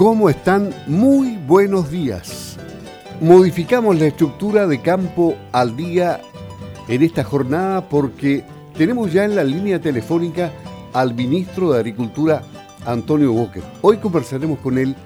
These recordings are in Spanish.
¿Cómo están? Muy buenos días. Modificamos la estructura de campo al día en esta jornada porque tenemos ya en la línea telefónica al ministro de Agricultura, Antonio Walker. Hoy conversaremos con él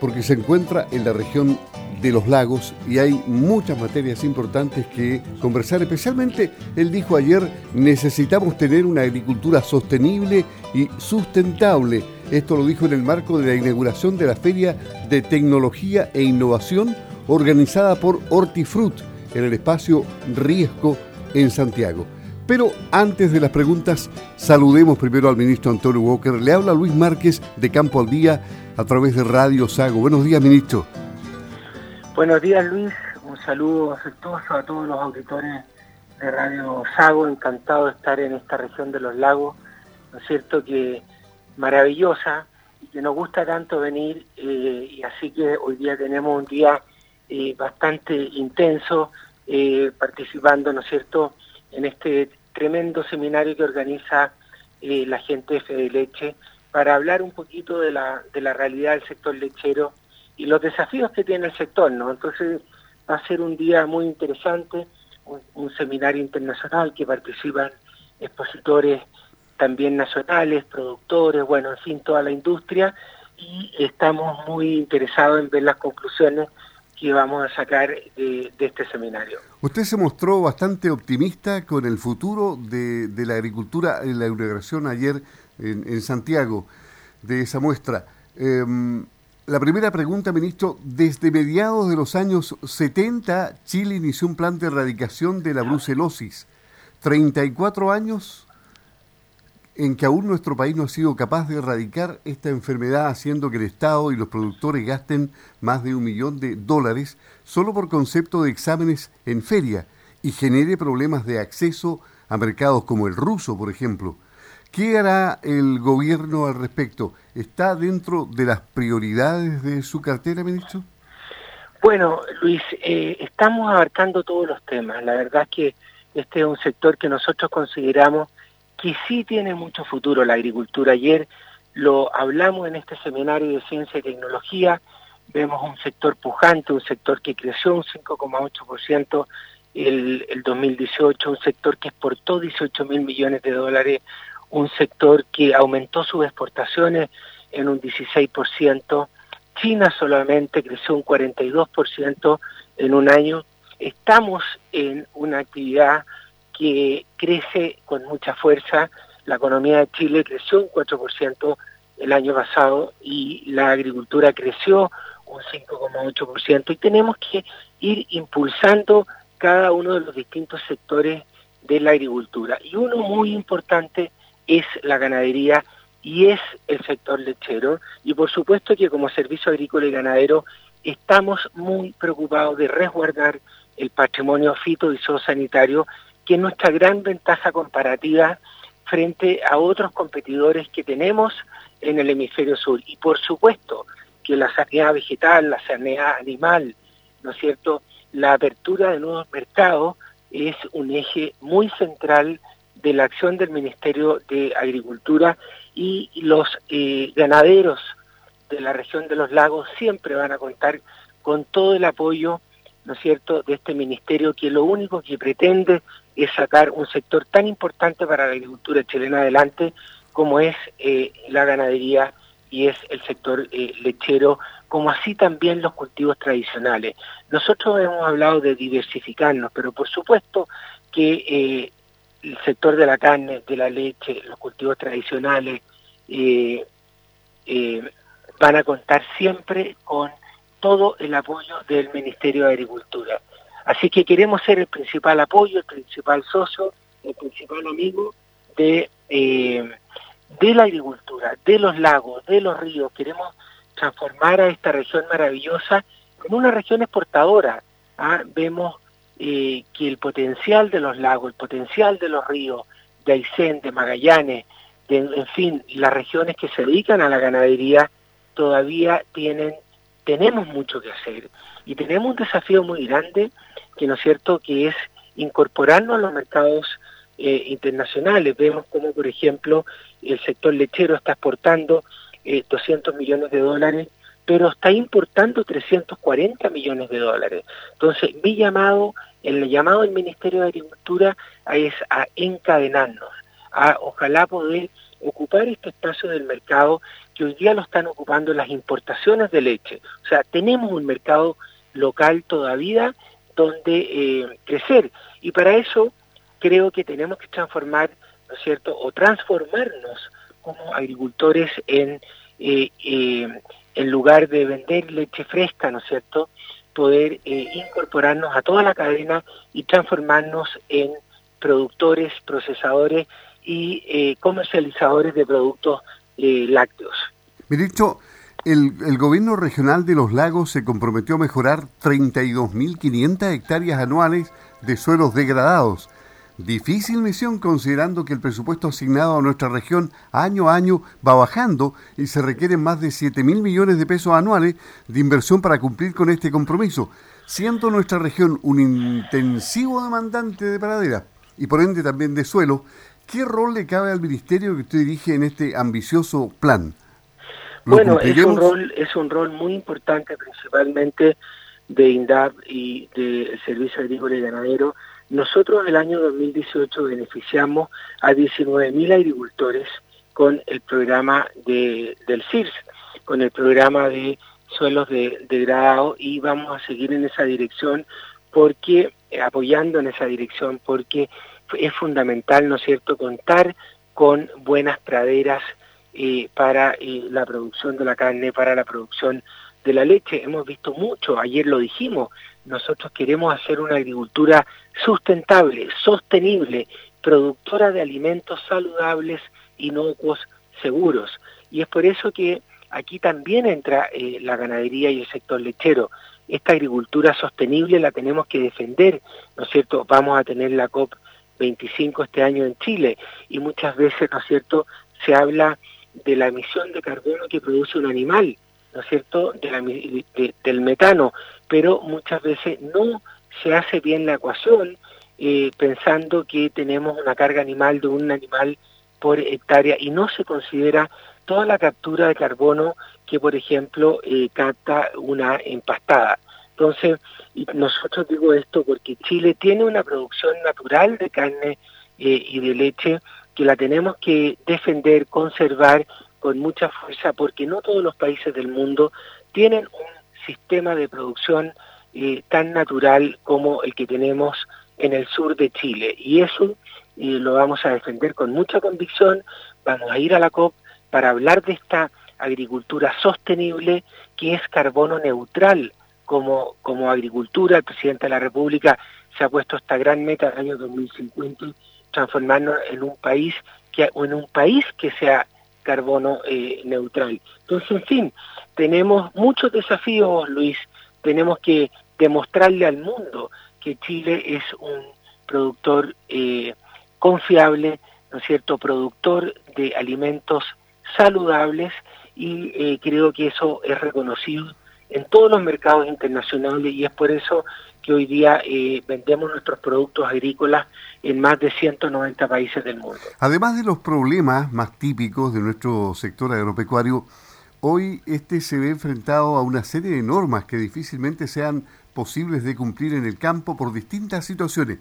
porque se encuentra en la región de los lagos y hay muchas materias importantes que conversar. Especialmente, él dijo ayer, necesitamos tener una agricultura sostenible y sustentable. Esto lo dijo en el marco de la inauguración de la Feria de Tecnología e Innovación organizada por Hortifruit en el espacio Riesgo en Santiago. Pero antes de las preguntas, saludemos primero al ministro Antonio Walker. Le habla Luis Márquez de Campo al Día a través de Radio Sago. Buenos días, ministro. Buenos días, Luis. Un saludo afectuoso a todos los auditores de Radio Sago. Encantado de estar en esta región de los lagos, ¿no es cierto? Que maravillosa y que nos gusta tanto venir. Eh, y así que hoy día tenemos un día eh, bastante intenso eh, participando, ¿no es cierto?, en este tremendo seminario que organiza la gente de Fede Leche para hablar un poquito de la, de la realidad del sector lechero y los desafíos que tiene el sector, ¿no? Entonces va a ser un día muy interesante, un, seminario internacional que participan expositores también nacionales, productores, bueno, en fin, toda la industria y estamos muy interesados en ver las conclusiones que vamos a sacar de, este seminario. Usted se mostró bastante optimista con el futuro de, la agricultura en la inauguración ayer en, Santiago de esa muestra. Em, la primera pregunta, ministro, desde mediados de los años 70 Chile inició un plan de erradicación de la brucelosis. 34 años en que aún nuestro país no ha sido capaz de erradicar esta enfermedad, haciendo que el Estado y los productores gasten más de un millón de dólares solo por concepto de exámenes en feria y genere problemas de acceso a mercados como el ruso, por ejemplo. ¿Qué hará el gobierno al respecto? ¿Está dentro de las prioridades de su cartera, ministro? Bueno, Luis, eh, estamos abarcando todos los temas. La verdad es que este es un sector que nosotros consideramos que sí tiene mucho futuro la agricultura. Ayer lo hablamos en este seminario de ciencia y tecnología, vemos un sector pujante, un sector que creció un 5,8% el, el 2018, un sector que exportó 18 mil millones de dólares, un sector que aumentó sus exportaciones en un 16%, China solamente creció un 42% en un año. Estamos en una actividad que crece con mucha fuerza. La economía de Chile creció un 4% el año pasado y la agricultura creció un 5,8% y tenemos que ir impulsando cada uno de los distintos sectores de la agricultura. Y uno muy importante es la ganadería y es el sector lechero. Y por supuesto que como servicio agrícola y ganadero estamos muy preocupados de resguardar el patrimonio fito y zoosanitario que es nuestra gran ventaja comparativa frente a otros competidores que tenemos en el hemisferio sur. Y por supuesto que la sanidad vegetal, la sanidad animal, ¿no es cierto? La apertura de nuevos mercados es un eje muy central de la acción del Ministerio de Agricultura y los eh, ganaderos de la región de los lagos siempre van a contar con todo el apoyo, ¿no es cierto?, de este ministerio que lo único que pretende es sacar un sector tan importante para la agricultura chilena adelante como es eh, la ganadería y es el sector eh, lechero, como así también los cultivos tradicionales. Nosotros hemos hablado de diversificarnos, pero por supuesto que eh, el sector de la carne, de la leche, los cultivos tradicionales, van a contar siempre con todo el apoyo del Ministerio de Agricultura. Así que queremos ser el principal apoyo, el principal socio, el principal amigo de, eh, de la agricultura, de los lagos, de los ríos. Queremos transformar a esta región maravillosa en una región exportadora. ¿ah? Vemos eh, que el potencial de los lagos, el potencial de los ríos, de Aysén, de Magallanes, en fin, las regiones que se dedican a la ganadería, todavía tienen, tenemos mucho que hacer. Y tenemos un desafío muy grande que no es cierto que es incorporarnos a los mercados eh, internacionales. Vemos como, por ejemplo, el sector lechero está exportando 200 millones de dólares, pero está importando 340 millones de dólares. Entonces, mi llamado, el llamado del Ministerio de Agricultura es a encadenarnos, a ojalá poder ocupar este espacio del mercado que hoy día lo están ocupando las importaciones de leche. O sea, tenemos un mercado local todavía donde eh, crecer. Y para eso creo que tenemos que transformar, ¿no es cierto?, o transformarnos como agricultores en, eh, eh, en lugar de vender leche fresca, ¿no es cierto?, poder incorporarnos a toda la cadena y transformarnos en productores, procesadores y comercializadores de productos lácteos. El, gobierno regional de los lagos se comprometió a mejorar 32.500 hectáreas anuales de suelos degradados. Difícil misión considerando que el presupuesto asignado a nuestra región año a año va bajando y se requieren más de 7 mil millones de pesos anuales de inversión para cumplir con este compromiso, siendo nuestra región un intensivo demandante de pradera y por ende también de suelo, ¿qué rol le cabe al ministerio que usted dirige en este ambicioso plan? Bueno, es un rol es un rol muy importante principalmente de INDAP y del Servicio Agrícola y Ganadero. Nosotros el año 2018 beneficiamos a 19.000 agricultores con el programa de, del CIRS, con el programa de suelos de, degradado y vamos a seguir en esa dirección porque eh, apoyando en esa dirección porque es fundamental, ¿no es cierto?, contar con buenas praderas eh, para eh, la producción de la carne, para la producción de la leche. Hemos visto mucho, ayer lo dijimos, nosotros queremos hacer una agricultura sustentable, sostenible, productora de alimentos saludables, inocuos, seguros. Y es por eso que aquí también entra eh, la ganadería y el sector lechero. Esta agricultura sostenible la tenemos que defender, ¿no es cierto? Vamos a tener la COP 25 este año en Chile y muchas veces, ¿no es cierto?, se habla de la emisión de carbono que produce un animal, ¿no es cierto?, del metano, pero muchas veces no se hace bien la ecuación eh, pensando que tenemos una carga animal de un animal por hectárea y no se considera toda la captura de carbono que, por ejemplo, eh, capta una empastada. Entonces, nosotros digo esto porque Chile tiene una producción natural de carne eh, y de leche que la tenemos que defender, conservar con mucha fuerza, porque no todos los países del mundo tienen un sistema de producción eh, tan natural como el que tenemos en el sur de Chile. Y eso eh, lo vamos a defender con mucha convicción. Vamos a ir a la COP para hablar de esta agricultura sostenible que es carbono neutral como, como agricultura. El presidente de la República se ha puesto esta gran meta del año 2050 transformarnos en un país que en un país que sea carbono eh, neutral. Entonces, en fin, tenemos muchos desafíos, Luis. Tenemos que demostrarle al mundo que Chile es un productor eh, confiable, ¿no es cierto?, productor de alimentos saludables y eh, creo que eso es reconocido en todos los mercados internacionales y es por eso que hoy día eh, vendemos nuestros productos agrícolas en más de 190 países del mundo. Además de los problemas más típicos de nuestro sector agropecuario, hoy este se ve enfrentado a una serie de normas que difícilmente sean posibles de cumplir en el campo por distintas situaciones.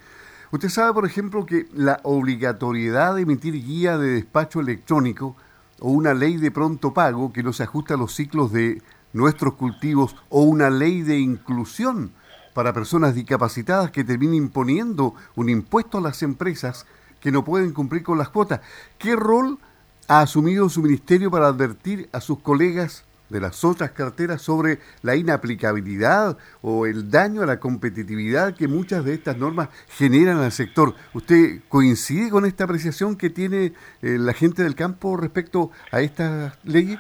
Usted sabe, por ejemplo, que la obligatoriedad de emitir guía de despacho electrónico o una ley de pronto pago que no se ajusta a los ciclos de nuestros cultivos o una ley de inclusión para personas discapacitadas que termine imponiendo un impuesto a las empresas que no pueden cumplir con las cuotas. ¿Qué rol ha asumido su ministerio para advertir a sus colegas de las otras carteras sobre la inaplicabilidad o el daño a la competitividad que muchas de estas normas generan al sector. ¿Usted coincide con esta apreciación que tiene eh, la gente del campo respecto a estas leyes?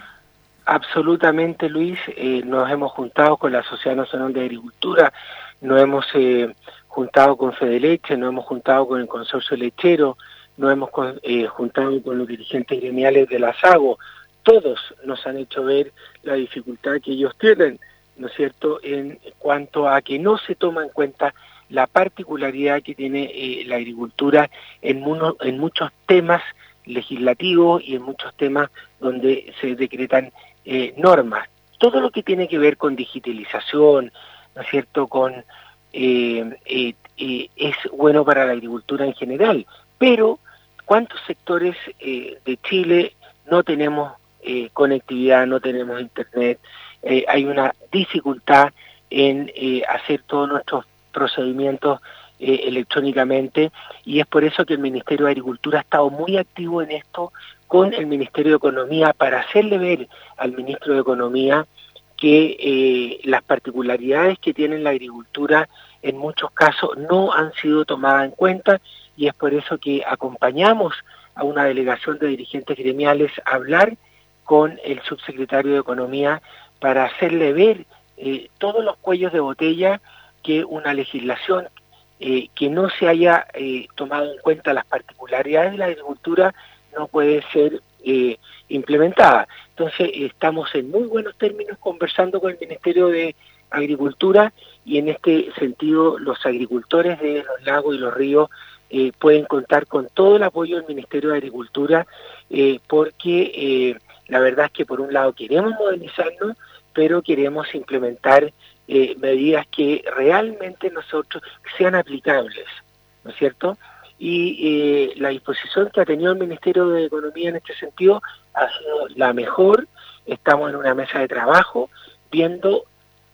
Absolutamente, Luis. Eh, nos hemos juntado con la Sociedad Nacional de Agricultura, nos hemos eh, juntado con Fedeleche, nos hemos juntado con el Consorcio Lechero, nos hemos eh, juntado con los dirigentes gremiales de la SAGO. Todos nos han hecho ver la dificultad que ellos tienen, ¿no es cierto?, en cuanto a que no se toma en cuenta la particularidad que tiene la agricultura en, en muchos temas legislativos y en muchos temas donde se decretan eh, normas. Todo lo que tiene que ver con digitalización, ¿no es cierto?, con eh, eh, es bueno para la agricultura en general, pero ¿cuántos sectores de Chile no tenemos conectividad, no tenemos internet? hay una dificultad en hacer todos nuestros procedimientos eh, electrónicamente y es por eso que el Ministerio de Agricultura ha estado muy activo en esto con el Ministerio de Economía para hacerle ver al Ministro de Economía que eh, las particularidades que tiene la agricultura en muchos casos no han sido tomadas en cuenta y es por eso que acompañamos a una delegación de dirigentes gremiales a hablar con el subsecretario de Economía para hacerle ver eh, todos los cuellos de botella que una legislación eh, que no se haya tomado en cuenta las particularidades de la agricultura no puede ser eh, implementada. Entonces estamos en muy buenos términos conversando con el Ministerio de Agricultura y en este sentido los agricultores de los lagos y los ríos pueden contar con todo el apoyo del Ministerio de Agricultura porque la verdad es que por un lado queremos modernizarnos, pero queremos implementar eh, medidas que realmente nosotros sean aplicables, ¿no es cierto? Y eh, la disposición que ha tenido el Ministerio de Economía en este sentido ha sido la mejor. Estamos en una mesa de trabajo viendo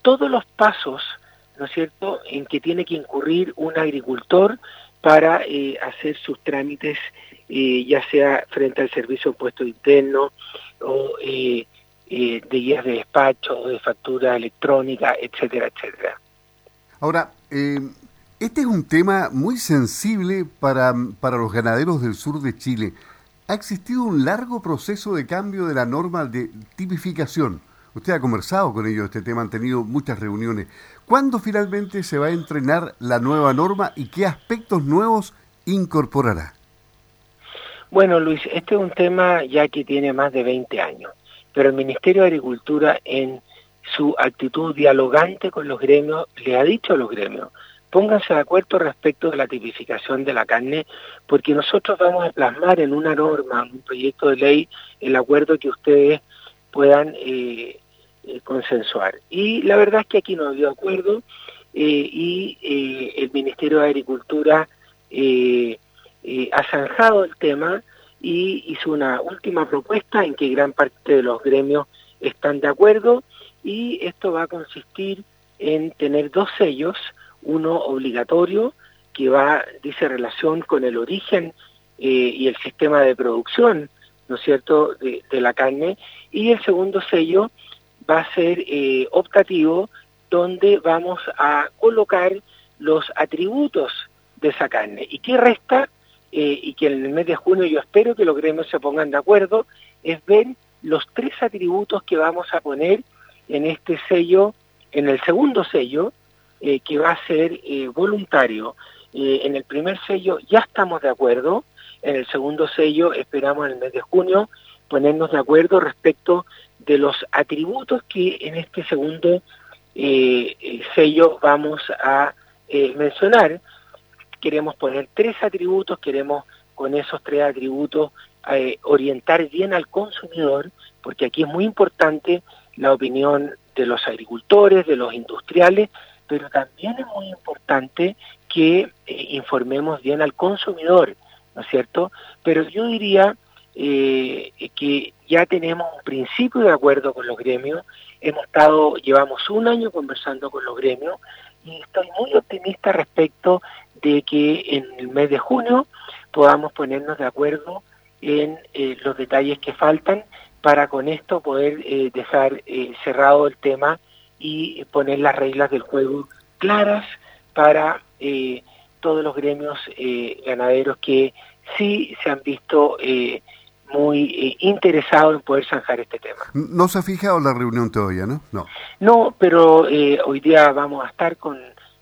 todos los pasos, ¿no es cierto?, en que tiene que incurrir un agricultor para eh, hacer sus trámites, ya sea frente al servicio de impuesto interno o eh, de guías de despacho, de factura electrónica, etcétera, etcétera. Ahora, eh, este es un tema muy sensible para, para los ganaderos del sur de Chile. Ha existido un largo proceso de cambio de la norma de tipificación. Usted ha conversado con ellos este tema, han tenido muchas reuniones. ¿Cuándo finalmente se va a entrenar la nueva norma y qué aspectos nuevos incorporará? Bueno, Luis, este es un tema ya que tiene más de 20 años pero el Ministerio de Agricultura en su actitud dialogante con los gremios le ha dicho a los gremios, pónganse de acuerdo respecto de la tipificación de la carne, porque nosotros vamos a plasmar en una norma, en un proyecto de ley, el acuerdo que ustedes puedan eh, eh, consensuar. Y la verdad es que aquí no ha habido acuerdo eh, y el Ministerio de Agricultura ha zanjado el tema y hizo una última propuesta en que gran parte de los gremios están de acuerdo y esto va a consistir en tener dos sellos, uno obligatorio que va, dice, relación con el origen eh, y el sistema de producción, ¿no es cierto?, de, la carne, y el segundo sello va a ser eh, optativo, donde vamos a colocar los atributos de esa carne. ¿Y qué resta? Eh, y que en el mes de junio yo espero que los gremios se pongan de acuerdo, es ver los tres atributos que vamos a poner en este sello, en el segundo sello, eh, que va a ser eh, voluntario. en el primer sello ya estamos de acuerdo, en el segundo sello esperamos en el mes de junio ponernos de acuerdo respecto de los atributos que en este segundo sello vamos a mencionar queremos poner tres atributos, queremos con esos tres atributos eh, orientar bien al consumidor, porque aquí es muy importante la opinión de los agricultores, de los industriales, pero también es muy importante que eh, informemos bien al consumidor, ¿no es cierto? Pero yo diría eh, que ya tenemos un principio de acuerdo con los gremios, hemos estado, llevamos un año conversando con los gremios y estoy muy optimista respecto de que en el mes de junio podamos ponernos de acuerdo en eh, los detalles que faltan para con esto poder dejar cerrado el tema y poner las reglas del juego claras para todos los gremios ganaderos que sí se han visto muy interesados en poder zanjar este tema. No se ha fijado la reunión todavía, ¿no? No, no pero hoy día vamos a estar con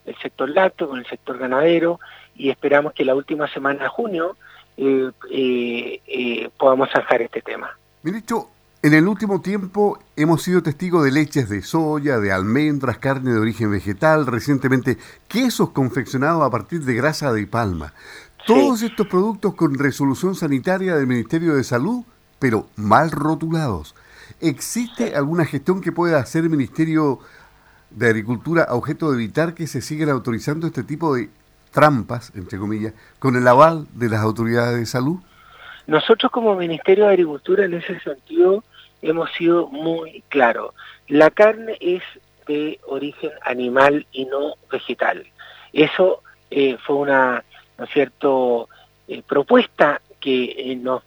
el sector lácteo, con el sector ganadero, y esperamos que la última semana de junio eh, eh, eh, podamos zanjar este tema. Ministro, en el último tiempo hemos sido testigos de leches de soya, de almendras, carne de origen vegetal, recientemente quesos confeccionados a partir de grasa de palma. Todos estos productos con resolución sanitaria del Ministerio de Salud, pero mal rotulados. ¿Existe alguna gestión que pueda hacer el Ministerio de Agricultura a objeto de evitar que se sigan autorizando este tipo de trampas, entre comillas, con el aval de las autoridades de salud? Nosotros como Ministerio de Agricultura en ese sentido hemos sido muy claros. La carne es de origen animal y no vegetal. Eso eh, fue una, ¿no es cierto?, eh, propuesta que eh, nos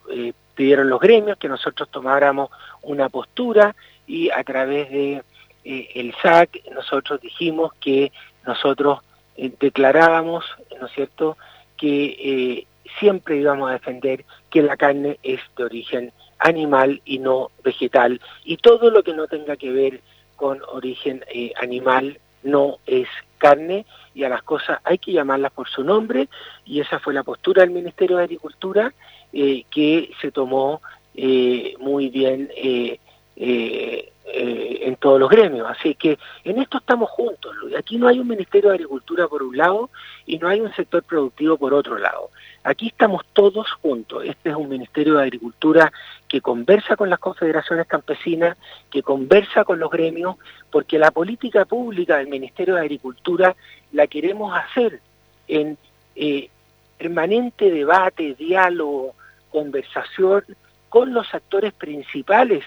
pidieron los gremios, que nosotros tomáramos una postura y a través de el SAC nosotros dijimos que nosotros declarábamos, ¿no es cierto?, que siempre íbamos a defender que la carne es de origen animal y no vegetal. Y todo lo que no tenga que ver con origen eh, animal no es carne y a las cosas hay que llamarlas por su nombre y esa fue la postura del Ministerio de Agricultura eh, que se tomó eh, muy bien en todos los gremios. Así que en esto estamos juntos. Aquí no hay un Ministerio de Agricultura por un lado y no hay un sector productivo por otro lado. Aquí estamos todos juntos. Este es un Ministerio de Agricultura que conversa con las confederaciones campesinas, que conversa con los gremios, porque la política pública del Ministerio de Agricultura la queremos hacer en eh, permanente debate, diálogo, conversación con los actores principales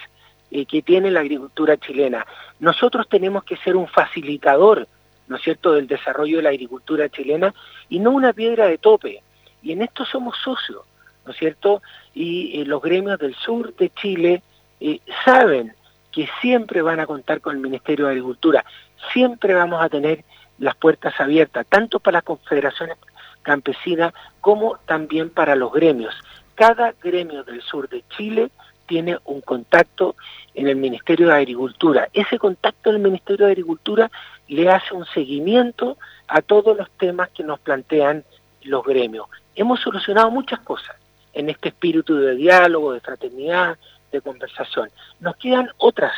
eh, que tiene la agricultura chilena. Nosotros tenemos que ser un facilitador, ¿no es cierto?, del desarrollo de la agricultura chilena y no una piedra de tope y en esto somos socios, ¿no es cierto? Y eh, los gremios del sur de Chile eh, saben que siempre van a contar con el Ministerio de Agricultura, siempre vamos a tener las puertas abiertas, tanto para las confederaciones campesinas como también para los gremios. Cada gremio del sur de Chile tiene un contacto en el Ministerio de Agricultura. Ese contacto en el Ministerio de Agricultura le hace un seguimiento a todos los temas que nos plantean los gremios hemos solucionado muchas cosas en este espíritu de diálogo, de fraternidad, de conversación. Nos quedan otras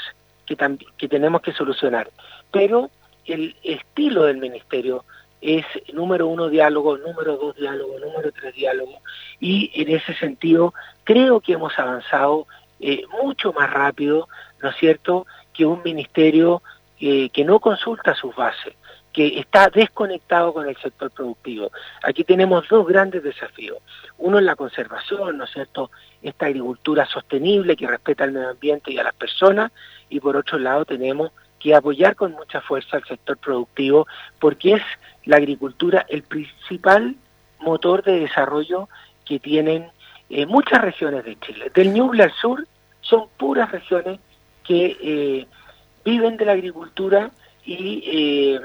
que, que tenemos que solucionar, pero el estilo del ministerio es número uno diálogo, número dos diálogo, número tres diálogo, y en ese sentido creo que hemos avanzado eh, mucho más rápido, ¿no es cierto?, que un ministerio eh, que no consulta sus bases que está desconectado con el sector productivo. Aquí tenemos dos grandes desafíos. Uno es la conservación, ¿no es cierto? Esta agricultura sostenible que respeta el medio ambiente y a las personas. Y por otro lado tenemos que apoyar con mucha fuerza al sector productivo porque es la agricultura el principal motor de desarrollo que tienen eh, muchas regiones de Chile. Del Ñuble al sur son puras regiones que eh, viven de la agricultura y eh,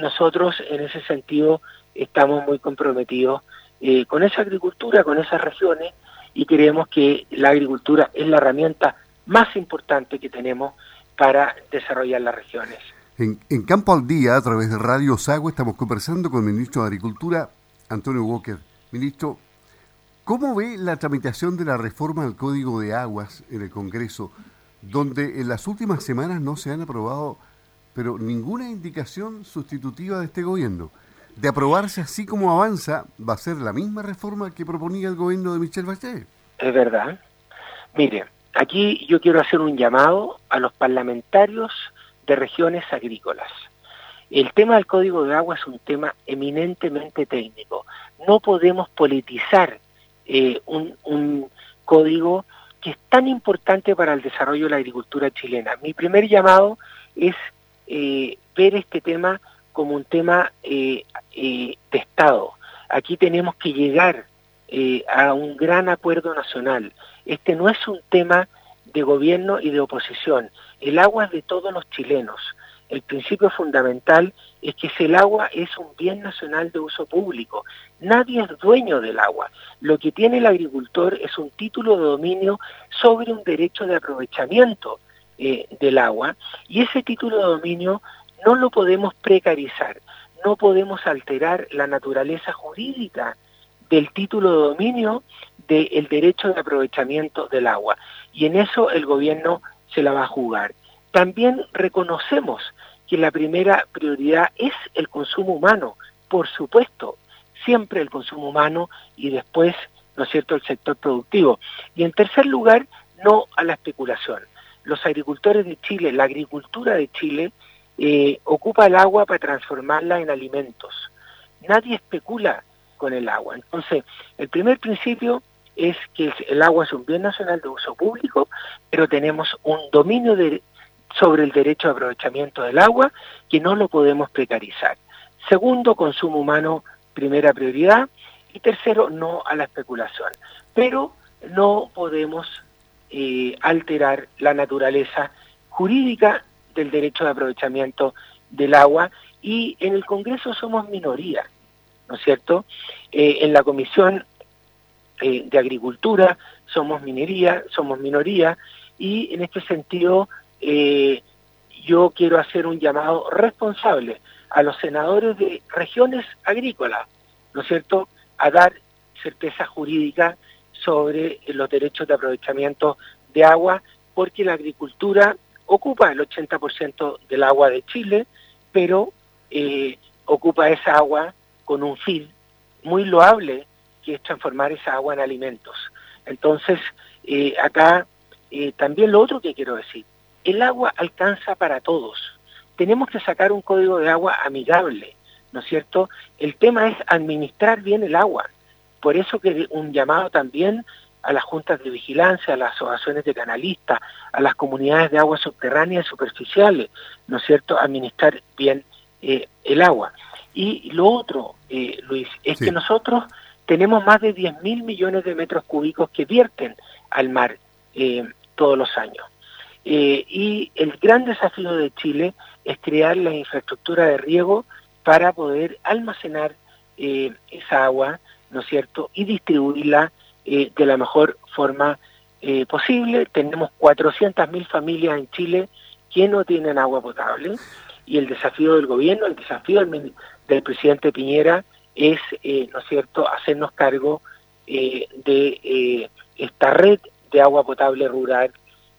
nosotros en ese sentido estamos muy comprometidos eh, con esa agricultura, con esas regiones y creemos que la agricultura es la herramienta más importante que tenemos para desarrollar las regiones. En, Campo al Día, a través de Radio Sago, estamos conversando con el ministro de Agricultura, Antonio Walker. Ministro, ¿cómo ve la tramitación de la reforma del Código de Aguas en el Congreso, donde en las últimas semanas no se han aprobado pero ninguna indicación sustitutiva de este gobierno. De aprobarse así como avanza, va a ser la misma reforma que proponía el gobierno de Michel Bachelet. Es verdad. Mire, aquí yo quiero hacer un llamado a los parlamentarios de regiones agrícolas. El tema del código de agua es un tema eminentemente técnico. No podemos politizar eh, un, código que es tan importante para el desarrollo de la agricultura chilena. Mi primer llamado es eh, ver este tema como un tema eh, de Estado. Aquí tenemos que llegar a un gran acuerdo nacional. Este no es un tema de gobierno y de oposición. El agua es de todos los chilenos. El principio fundamental es que el agua es un bien nacional de uso público. Nadie es dueño del agua. Lo que tiene el agricultor es un título de dominio sobre un derecho de aprovechamiento eh, del agua y ese título de dominio no lo podemos precarizar, no podemos alterar la naturaleza jurídica del título de dominio del derecho de aprovechamiento del agua y en eso el gobierno se la va a jugar. También reconocemos que la primera prioridad es el consumo humano, por supuesto. siempre el consumo humano y después, ¿no es cierto?, el sector productivo. Y en tercer lugar, no a la especulación. Los agricultores de Chile, la agricultura de Chile, eh, ocupa el agua para transformarla en alimentos. Nadie especula con el agua. Entonces, el primer principio es que el agua es un bien nacional de uso público, pero tenemos un dominio sobre el derecho de aprovechamiento del agua que no lo podemos precarizar. Segundo, consumo humano, primera prioridad. Y tercero, no a la especulación. Pero no podemos eh, alterar la naturaleza jurídica del derecho de aprovechamiento del agua y en el Congreso somos minoría, ¿no es cierto? Eh, en la Comisión eh, de Agricultura somos minería, somos minoría y en este sentido yo quiero hacer un llamado responsable a los senadores de regiones agrícolas, ¿no es cierto?, a dar certeza jurídica sobre los derechos de aprovechamiento de agua, porque la agricultura ocupa el 80% del agua de Chile, pero eh, ocupa esa agua con un fin muy loable, que es transformar esa agua en alimentos. Entonces, eh, acá eh, también lo otro que quiero decir, el agua alcanza para todos. Tenemos que sacar un código de agua amigable, ¿no es cierto? El tema es administrar bien el agua. Por eso que un llamado también a las juntas de vigilancia, a las asociaciones de canalistas, a las comunidades de aguas subterráneas y superficiales, ¿no es cierto?, administrar bien eh, el agua. Y lo otro, eh, Luis, es que nosotros tenemos más de 10 mil millones de metros cúbicos que vierten al mar eh, todos los años. y el gran desafío de Chile es crear la infraestructura de riego para poder almacenar esa agua, ¿no es cierto?, y distribuirla eh, de la mejor forma eh, posible. Tenemos 400.000 familias en Chile que no tienen agua potable y el desafío del gobierno, el desafío del, presidente Piñera es, eh, ¿no es cierto?, hacernos cargo de esta red de agua potable rural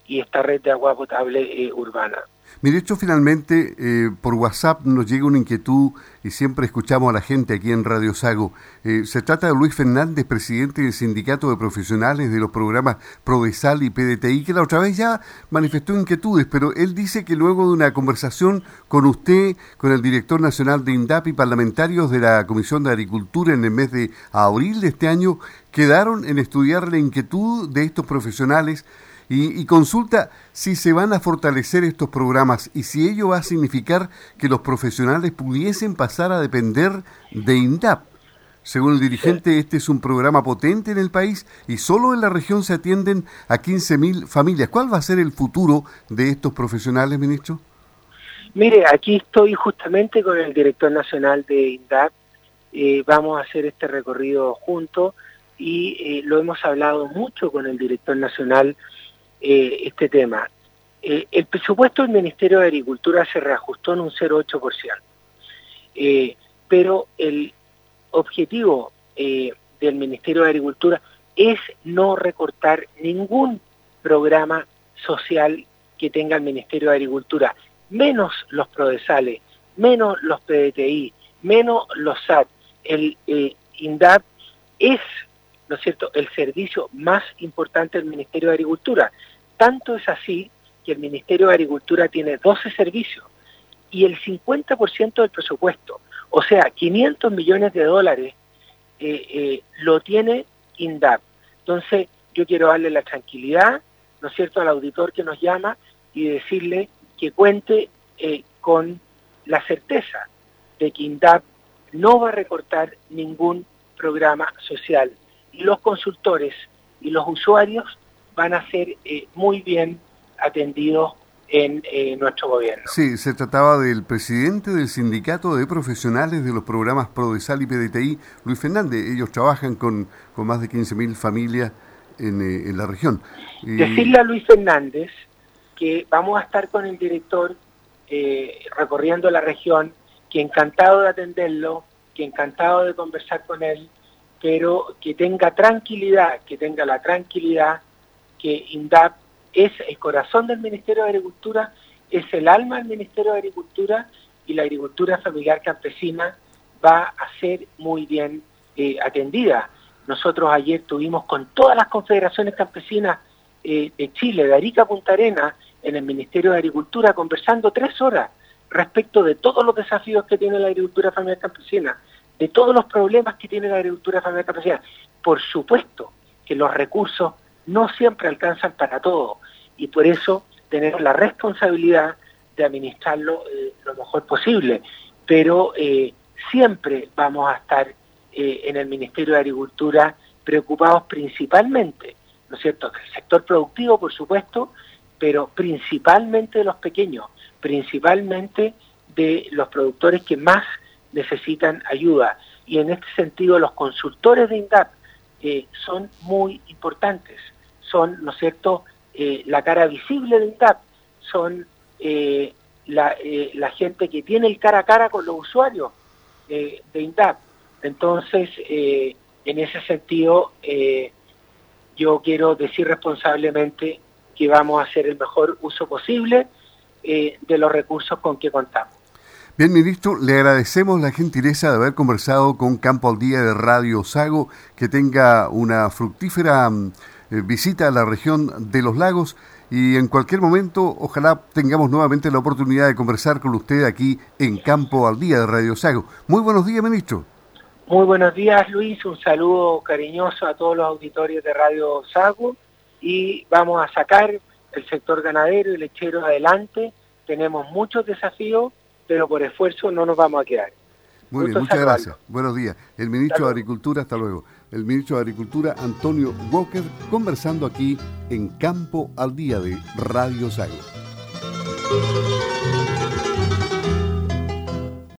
y esta red de agua potable urbana. Mire, hecho finalmente eh, por WhatsApp nos llega una inquietud y siempre escuchamos a la gente aquí en Radio Sago. Eh, se trata de Luis Fernández, presidente del Sindicato de Profesionales de los programas Prodesal y PDTI, que la otra vez ya manifestó inquietudes, pero él dice que luego de una conversación con usted, con el director nacional de INDAP y parlamentarios de la Comisión de Agricultura en el mes de abril de este año, quedaron en estudiar la inquietud de estos profesionales y, consulta si se van a fortalecer estos programas y si ello va a significar que los profesionales pudiesen pasar a depender de INDAP. Según el dirigente, este es un programa potente en el país y solo en la región se atienden a 15.000 familias. ¿Cuál va a ser el futuro de estos profesionales, ministro? Mire, aquí estoy justamente con el director nacional de INDAP. Eh, vamos a hacer este recorrido juntos y eh, lo hemos hablado mucho con el director nacional eh, este tema. Eh, el presupuesto del Ministerio de Agricultura se reajustó en un 0,8%, eh, pero el objetivo del Ministerio de Agricultura es no recortar ningún programa social que tenga el Ministerio de Agricultura, menos los prodesales, menos los PDTI, menos los SAT. El INDAP es ¿no es cierto?, el servicio más importante del Ministerio de Agricultura. Tanto es así que el Ministerio de Agricultura tiene 12 servicios y el 50% del presupuesto, o sea, 500 millones de dólares, eh, eh, lo tiene INDAP. Entonces, yo quiero darle la tranquilidad, ¿no es cierto?, al auditor que nos llama y decirle que cuente eh, con la certeza de que INDAP no va a recortar ningún programa social y los consultores y los usuarios van a ser eh, muy bien atendidos en eh, nuestro gobierno. Sí, se trataba del presidente del Sindicato de Profesionales de los Programas PRODESAL y PDTI, Luis Fernández. Ellos trabajan con, con más de 15.000 familias en, eh, en, la región. Decirle a Luis Fernández que vamos a estar con el director recorriendo la región, que encantado de atenderlo, que encantado de conversar con él, pero que tenga tranquilidad, que tenga la tranquilidad que INDAP es el corazón del Ministerio de Agricultura, es el alma del Ministerio de Agricultura y la agricultura familiar campesina va a ser muy bien atendida. Nosotros ayer tuvimos con todas las confederaciones campesinas de Chile, de Arica a Punta Arena, en el Ministerio de Agricultura, conversando tres horas respecto de todos los desafíos que tiene la agricultura familiar campesina, de todos los problemas que tiene la agricultura familiar campesina. Por supuesto que los recursos no siempre alcanzan para todo y por eso tenemos la responsabilidad de administrarlo eh, lo mejor posible, pero eh, siempre vamos a estar eh, en el Ministerio de Agricultura preocupados principalmente, ¿no es cierto?, del sector productivo, por supuesto, pero principalmente de los pequeños, principalmente de los productores que más necesitan ayuda. Y en este sentido los consultores de INDAP eh, son muy importantes, son, ¿no es cierto?, eh, la cara visible de INDAP, son eh, la, la, gente que tiene el cara a cara con los usuarios de INDAP. Entonces, en ese sentido, yo quiero decir responsablemente que vamos a hacer el mejor uso posible de los recursos con que contamos. Bien, ministro, le agradecemos la gentileza de haber conversado con Campo al Día de Radio Sago, que tenga una fructífera mm, eh, visita a la región de los lagos y en cualquier momento ojalá tengamos nuevamente la oportunidad de conversar con usted aquí en Campo al Día de Radio Sago. Muy buenos días, ministro. Muy buenos días, Luis. Un saludo cariñoso a todos los auditorios de Radio Sago y vamos a sacar el sector ganadero y lechero adelante. Tenemos muchos desafíos pero por esfuerzo no nos vamos a quedar. Muy bien, muchas gracias. Buenos días. El ministro de Agricultura, hasta luego. El ministro de Agricultura, Antonio Walker, conversando aquí en Campo al Día de Radio Sago.